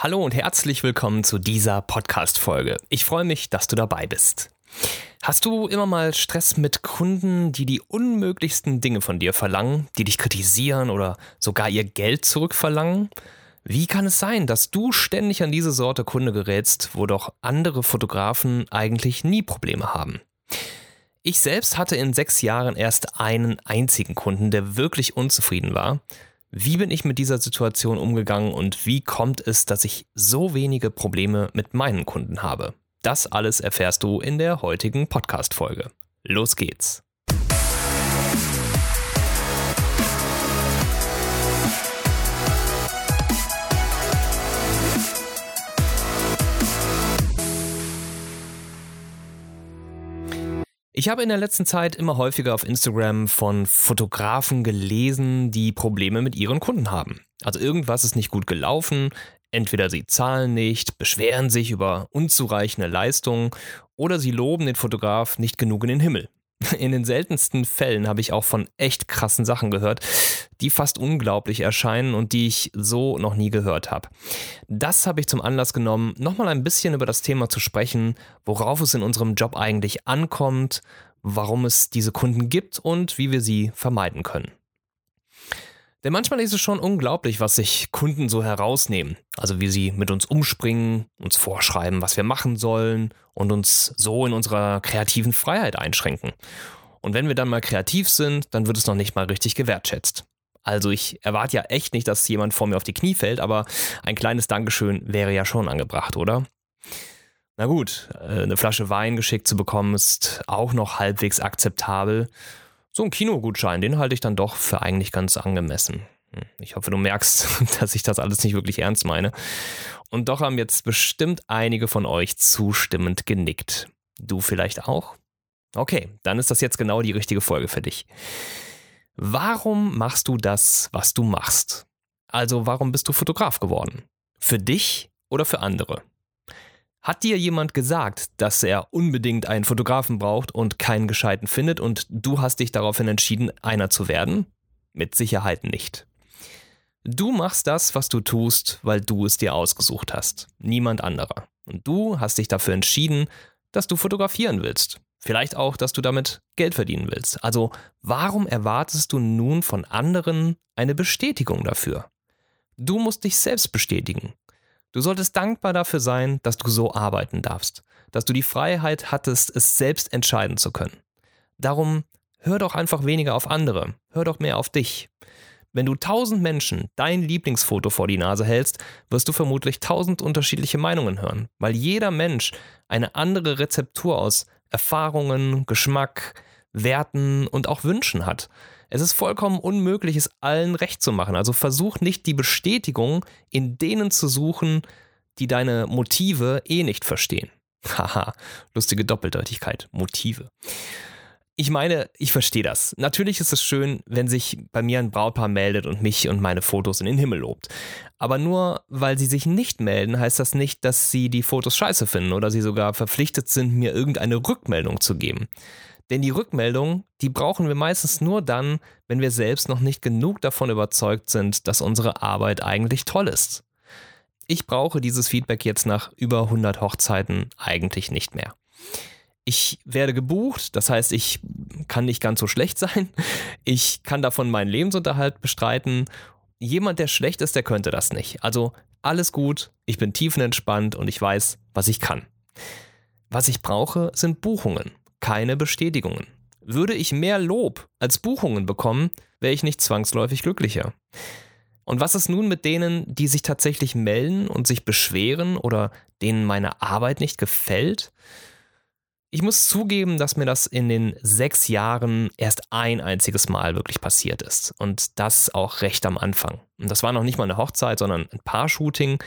Hallo und herzlich willkommen zu dieser Podcast-Folge. Ich freue mich, dass du dabei bist. Hast du immer mal Stress mit Kunden, die die unmöglichsten Dinge von dir verlangen, die dich kritisieren oder sogar ihr Geld zurückverlangen? Wie kann es sein, dass du ständig an diese Sorte Kunde gerätst, wo doch andere Fotografen eigentlich nie Probleme haben? Ich selbst hatte in sechs Jahren erst einen einzigen Kunden, der wirklich unzufrieden war. Wie bin ich mit dieser Situation umgegangen und wie kommt es, dass ich so wenige Probleme mit meinen Kunden habe? Das alles erfährst du in der heutigen Podcast-Folge. Los geht's! Ich habe in der letzten Zeit immer häufiger auf Instagram von Fotografen gelesen, die Probleme mit ihren Kunden haben. Also irgendwas ist nicht gut gelaufen, entweder sie zahlen nicht, beschweren sich über unzureichende Leistungen oder sie loben den Fotograf nicht genug in den Himmel. In den seltensten Fällen habe ich auch von echt krassen Sachen gehört, die fast unglaublich erscheinen und die ich so noch nie gehört habe. Das habe ich zum Anlass genommen, nochmal ein bisschen über das Thema zu sprechen, worauf es in unserem Job eigentlich ankommt, warum es diese Kunden gibt und wie wir sie vermeiden können. Denn manchmal ist es schon unglaublich, was sich Kunden so herausnehmen. Also wie sie mit uns umspringen, uns vorschreiben, was wir machen sollen und uns so in unserer kreativen Freiheit einschränken. Und wenn wir dann mal kreativ sind, dann wird es noch nicht mal richtig gewertschätzt. Also ich erwarte ja echt nicht, dass jemand vor mir auf die Knie fällt, aber ein kleines Dankeschön wäre ja schon angebracht, oder? Na gut, äh, eine Flasche Wein geschickt zu bekommen ist auch noch halbwegs akzeptabel. So ein Kinogutschein, den halte ich dann doch für eigentlich ganz angemessen. Hm, ich hoffe, du merkst, dass ich das alles nicht wirklich ernst meine. Und doch haben jetzt bestimmt einige von euch zustimmend genickt. Du vielleicht auch? Okay, dann ist das jetzt genau die richtige Folge für dich. Warum machst du das, was du machst? Also warum bist du Fotograf geworden? Für dich oder für andere? Hat dir jemand gesagt, dass er unbedingt einen Fotografen braucht und keinen gescheiten findet und du hast dich daraufhin entschieden, einer zu werden? Mit Sicherheit nicht. Du machst das, was du tust, weil du es dir ausgesucht hast, niemand anderer. Und du hast dich dafür entschieden, dass du fotografieren willst. Vielleicht auch, dass du damit Geld verdienen willst. Also warum erwartest du nun von anderen eine Bestätigung dafür? Du musst dich selbst bestätigen. Du solltest dankbar dafür sein, dass du so arbeiten darfst, dass du die Freiheit hattest, es selbst entscheiden zu können. Darum hör doch einfach weniger auf andere, hör doch mehr auf dich. Wenn du tausend Menschen dein Lieblingsfoto vor die Nase hältst, wirst du vermutlich tausend unterschiedliche Meinungen hören, weil jeder Mensch eine andere Rezeptur aus Erfahrungen, Geschmack, Werten und auch Wünschen hat. Es ist vollkommen unmöglich, es allen recht zu machen. Also versuch nicht die Bestätigung in denen zu suchen, die deine Motive eh nicht verstehen. Haha, lustige Doppeldeutigkeit. Motive. Ich meine, ich verstehe das. Natürlich ist es schön, wenn sich bei mir ein Brautpaar meldet und mich und meine Fotos in den Himmel lobt. Aber nur weil sie sich nicht melden, heißt das nicht, dass sie die Fotos scheiße finden oder sie sogar verpflichtet sind, mir irgendeine Rückmeldung zu geben. Denn die Rückmeldung, die brauchen wir meistens nur dann, wenn wir selbst noch nicht genug davon überzeugt sind, dass unsere Arbeit eigentlich toll ist. Ich brauche dieses Feedback jetzt nach über 100 Hochzeiten eigentlich nicht mehr. Ich werde gebucht, das heißt, ich kann nicht ganz so schlecht sein. Ich kann davon meinen Lebensunterhalt bestreiten. Jemand, der schlecht ist, der könnte das nicht. Also alles gut, ich bin tiefenentspannt und ich weiß, was ich kann. Was ich brauche, sind Buchungen keine Bestätigungen. Würde ich mehr Lob als Buchungen bekommen, wäre ich nicht zwangsläufig glücklicher. Und was ist nun mit denen, die sich tatsächlich melden und sich beschweren oder denen meine Arbeit nicht gefällt? Ich muss zugeben, dass mir das in den sechs Jahren erst ein einziges Mal wirklich passiert ist. Und das auch recht am Anfang. Und das war noch nicht mal eine Hochzeit, sondern ein Paar-Shooting.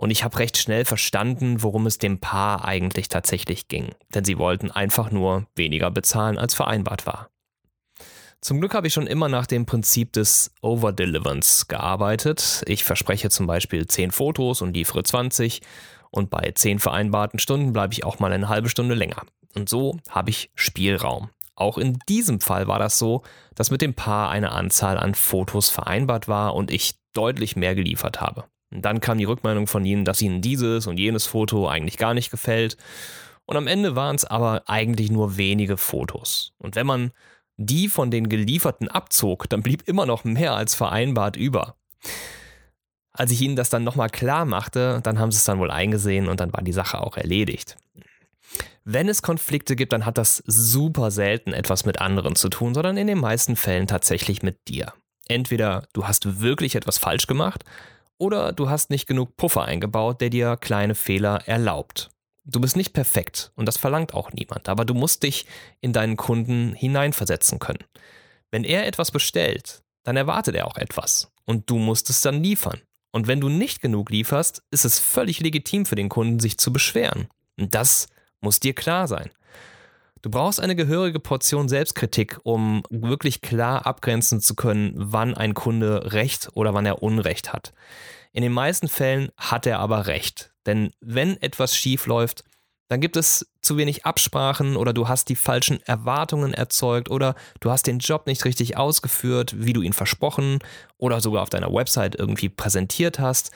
Und ich habe recht schnell verstanden, worum es dem Paar eigentlich tatsächlich ging. Denn sie wollten einfach nur weniger bezahlen, als vereinbart war. Zum Glück habe ich schon immer nach dem Prinzip des Overdeliverance gearbeitet. Ich verspreche zum Beispiel 10 Fotos und liefere 20 und bei 10 vereinbarten Stunden bleibe ich auch mal eine halbe Stunde länger. Und so habe ich Spielraum. Auch in diesem Fall war das so, dass mit dem Paar eine Anzahl an Fotos vereinbart war und ich deutlich mehr geliefert habe. Dann kam die Rückmeldung von ihnen, dass ihnen dieses und jenes Foto eigentlich gar nicht gefällt. Und am Ende waren es aber eigentlich nur wenige Fotos. Und wenn man die von den gelieferten abzog, dann blieb immer noch mehr als vereinbart über. Als ich ihnen das dann nochmal klar machte, dann haben sie es dann wohl eingesehen und dann war die Sache auch erledigt. Wenn es Konflikte gibt, dann hat das super selten etwas mit anderen zu tun, sondern in den meisten Fällen tatsächlich mit dir. Entweder du hast wirklich etwas falsch gemacht oder du hast nicht genug Puffer eingebaut, der dir kleine Fehler erlaubt. Du bist nicht perfekt und das verlangt auch niemand, aber du musst dich in deinen Kunden hineinversetzen können. Wenn er etwas bestellt, dann erwartet er auch etwas und du musst es dann liefern. Und wenn du nicht genug lieferst, ist es völlig legitim für den Kunden, sich zu beschweren. Und das muss dir klar sein. Du brauchst eine gehörige Portion Selbstkritik, um wirklich klar abgrenzen zu können, wann ein Kunde Recht oder wann er Unrecht hat. In den meisten Fällen hat er aber Recht. Denn wenn etwas schief läuft, dann gibt es zu wenig Absprachen oder du hast die falschen Erwartungen erzeugt oder du hast den Job nicht richtig ausgeführt, wie du ihn versprochen oder sogar auf deiner Website irgendwie präsentiert hast.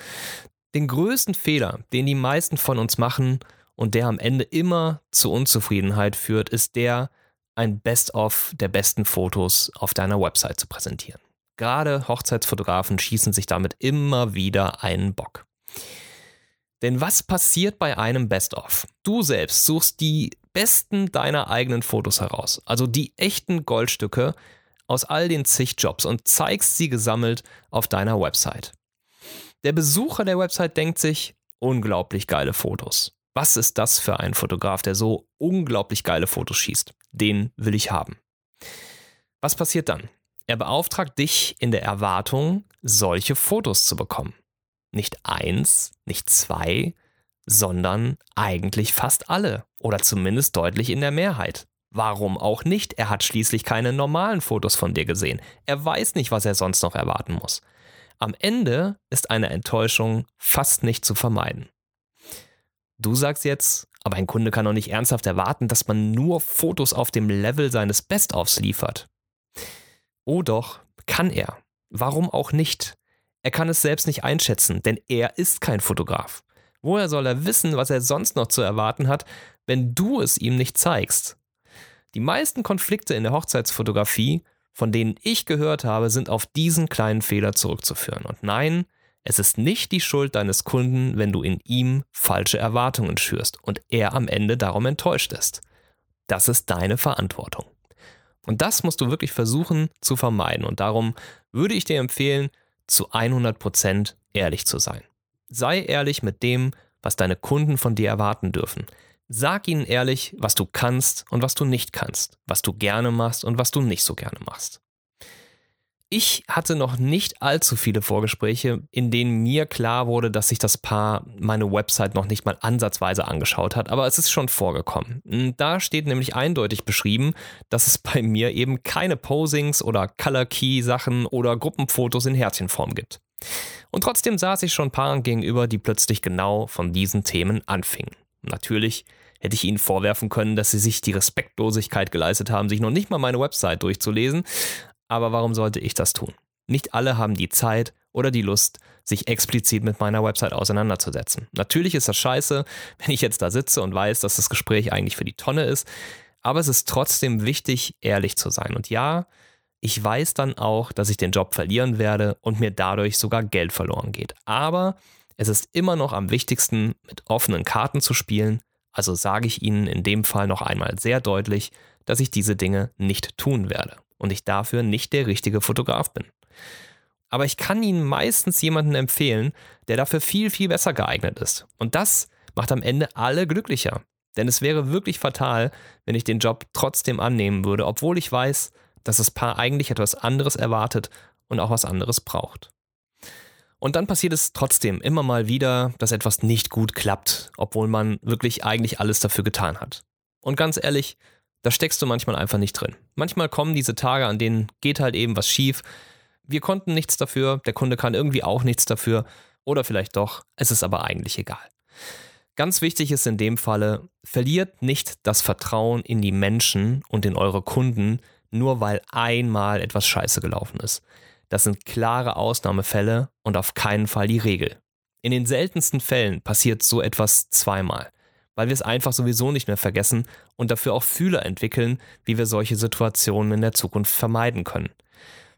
Den größten Fehler, den die meisten von uns machen und der am Ende immer zu Unzufriedenheit führt, ist der, ein Best-of der besten Fotos auf deiner Website zu präsentieren. Gerade Hochzeitsfotografen schießen sich damit immer wieder einen Bock. Denn was passiert bei einem Best-of? Du selbst suchst die besten deiner eigenen Fotos heraus, also die echten Goldstücke aus all den zig Jobs und zeigst sie gesammelt auf deiner Website. Der Besucher der Website denkt sich, unglaublich geile Fotos. Was ist das für ein Fotograf, der so unglaublich geile Fotos schießt? Den will ich haben. Was passiert dann? Er beauftragt dich in der Erwartung, solche Fotos zu bekommen. Nicht eins, nicht zwei, sondern eigentlich fast alle oder zumindest deutlich in der Mehrheit. Warum auch nicht? Er hat schließlich keine normalen Fotos von dir gesehen. Er weiß nicht, was er sonst noch erwarten muss. Am Ende ist eine Enttäuschung fast nicht zu vermeiden. Du sagst jetzt, aber ein Kunde kann doch nicht ernsthaft erwarten, dass man nur Fotos auf dem Level seines Best-ofs liefert. Oh doch, kann er. Warum auch nicht? Er kann es selbst nicht einschätzen, denn er ist kein Fotograf. Woher soll er wissen, was er sonst noch zu erwarten hat, wenn du es ihm nicht zeigst? Die meisten Konflikte in der Hochzeitsfotografie, von denen ich gehört habe, sind auf diesen kleinen Fehler zurückzuführen. Und nein, es ist nicht die Schuld deines Kunden, wenn du in ihm falsche Erwartungen schürst und er am Ende darum enttäuscht ist. Das ist deine Verantwortung. Und das musst du wirklich versuchen zu vermeiden. Und darum würde ich dir empfehlen, zu 100% ehrlich zu sein. Sei ehrlich mit dem, was deine Kunden von dir erwarten dürfen. Sag ihnen ehrlich, was du kannst und was du nicht kannst, was du gerne machst und was du nicht so gerne machst. Ich hatte noch nicht allzu viele Vorgespräche, in denen mir klar wurde, dass sich das Paar meine Website noch nicht mal ansatzweise angeschaut hat, aber es ist schon vorgekommen. Da steht nämlich eindeutig beschrieben, dass es bei mir eben keine Posings oder Color Key Sachen oder Gruppenfotos in Herzchenform gibt. Und trotzdem saß ich schon Paaren gegenüber, die plötzlich genau von diesen Themen anfingen. Natürlich hätte ich ihnen vorwerfen können, dass sie sich die Respektlosigkeit geleistet haben, sich noch nicht mal meine Website durchzulesen, aber warum sollte ich das tun? Nicht alle haben die Zeit oder die Lust, sich explizit mit meiner Website auseinanderzusetzen. Natürlich ist das scheiße, wenn ich jetzt da sitze und weiß, dass das Gespräch eigentlich für die Tonne ist, aber es ist trotzdem wichtig, ehrlich zu sein. Und ja, ich weiß dann auch, dass ich den Job verlieren werde und mir dadurch sogar Geld verloren geht. Aber es ist immer noch am wichtigsten, mit offenen Karten zu spielen. Also sage ich Ihnen in dem Fall noch einmal sehr deutlich, dass ich diese Dinge nicht tun werde und ich dafür nicht der richtige Fotograf bin. Aber ich kann Ihnen meistens jemanden empfehlen, der dafür viel, viel besser geeignet ist. Und das macht am Ende alle glücklicher. Denn es wäre wirklich fatal, wenn ich den Job trotzdem annehmen würde, obwohl ich weiß, dass das Paar eigentlich etwas anderes erwartet und auch was anderes braucht. Und dann passiert es trotzdem immer mal wieder, dass etwas nicht gut klappt, obwohl man wirklich eigentlich alles dafür getan hat. Und ganz ehrlich, da steckst du manchmal einfach nicht drin. Manchmal kommen diese Tage, an denen geht halt eben was schief. Wir konnten nichts dafür, der Kunde kann irgendwie auch nichts dafür oder vielleicht doch, es ist aber eigentlich egal. Ganz wichtig ist in dem Falle, verliert nicht das Vertrauen in die Menschen und in eure Kunden, nur weil einmal etwas scheiße gelaufen ist. Das sind klare Ausnahmefälle und auf keinen Fall die Regel. In den seltensten Fällen passiert so etwas zweimal, weil wir es einfach sowieso nicht mehr vergessen und dafür auch Fühler entwickeln, wie wir solche Situationen in der Zukunft vermeiden können.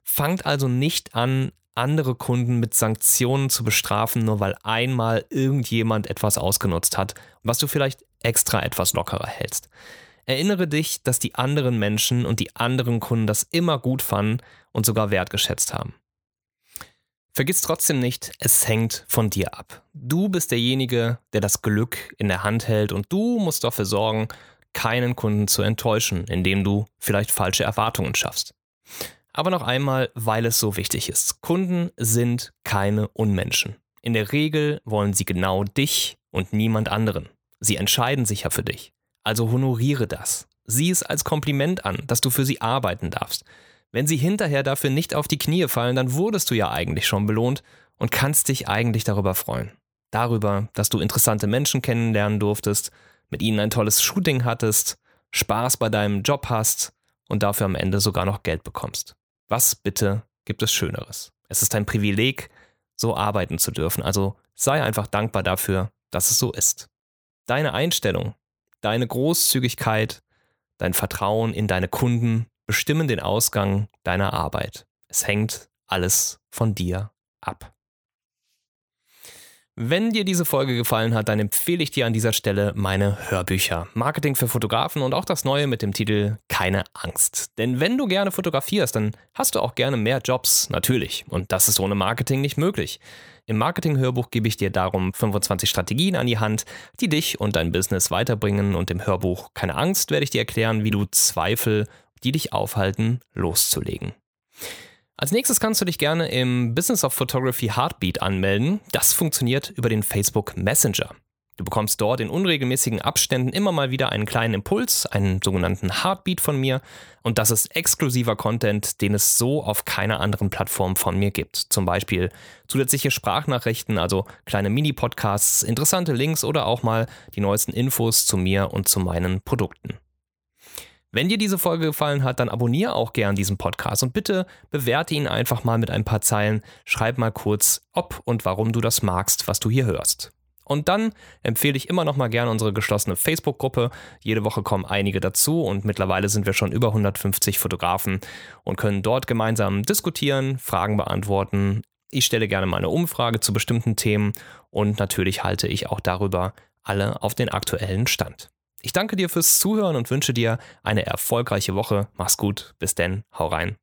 Fangt also nicht an, andere Kunden mit Sanktionen zu bestrafen, nur weil einmal irgendjemand etwas ausgenutzt hat, was du vielleicht extra etwas lockerer hältst. Erinnere dich, dass die anderen Menschen und die anderen Kunden das immer gut fanden und sogar wertgeschätzt haben. Vergiss trotzdem nicht, es hängt von dir ab. Du bist derjenige, der das Glück in der Hand hält und du musst dafür sorgen, keinen Kunden zu enttäuschen, indem du vielleicht falsche Erwartungen schaffst. Aber noch einmal, weil es so wichtig ist. Kunden sind keine Unmenschen. In der Regel wollen sie genau dich und niemand anderen. Sie entscheiden sich ja für dich. Also honoriere das. Sieh es als Kompliment an, dass du für sie arbeiten darfst. Wenn sie hinterher dafür nicht auf die Knie fallen, dann wurdest du ja eigentlich schon belohnt und kannst dich eigentlich darüber freuen. Darüber, dass du interessante Menschen kennenlernen durftest, mit ihnen ein tolles Shooting hattest, Spaß bei deinem Job hast und dafür am Ende sogar noch Geld bekommst. Was bitte gibt es Schöneres? Es ist ein Privileg, so arbeiten zu dürfen. Also sei einfach dankbar dafür, dass es so ist. Deine Einstellung, deine Großzügigkeit, dein Vertrauen in deine Kunden bestimmen den Ausgang deiner Arbeit. Es hängt alles von dir ab. Wenn dir diese Folge gefallen hat, dann empfehle ich dir an dieser Stelle meine Hörbücher. Marketing für Fotografen und auch das neue mit dem Titel Keine Angst. Denn wenn du gerne fotografierst, dann hast du auch gerne mehr Jobs, natürlich. Und das ist ohne Marketing nicht möglich. Im Marketing-Hörbuch gebe ich dir darum 25 Strategien an die Hand, die dich und dein Business weiterbringen. Und im Hörbuch Keine Angst werde ich dir erklären, wie du Zweifel, die dich aufhalten, loszulegen. Als nächstes kannst du dich gerne im Business of Photography Heartbeat anmelden. Das funktioniert über den Facebook Messenger. Du bekommst dort in unregelmäßigen Abständen immer mal wieder einen kleinen Impuls, einen sogenannten Heartbeat von mir. Und das ist exklusiver Content, den es so auf keiner anderen Plattform von mir gibt. Zum Beispiel zusätzliche Sprachnachrichten, also kleine Mini-Podcasts, interessante Links oder auch mal die neuesten Infos zu mir und zu meinen Produkten. Wenn dir diese Folge gefallen hat, dann abonniere auch gern diesen Podcast und bitte bewerte ihn einfach mal mit ein paar Zeilen. Schreib mal kurz, ob und warum du das magst, was du hier hörst. Und dann empfehle ich immer noch mal gerne unsere geschlossene Facebook-Gruppe. Jede Woche kommen einige dazu und mittlerweile sind wir schon über 150 Fotografen und können dort gemeinsam diskutieren, Fragen beantworten. Ich stelle gerne mal eine Umfrage zu bestimmten Themen und natürlich halte ich auch darüber alle auf den aktuellen Stand. Ich danke dir fürs Zuhören und wünsche dir eine erfolgreiche Woche. Mach's gut. Bis denn. Hau rein.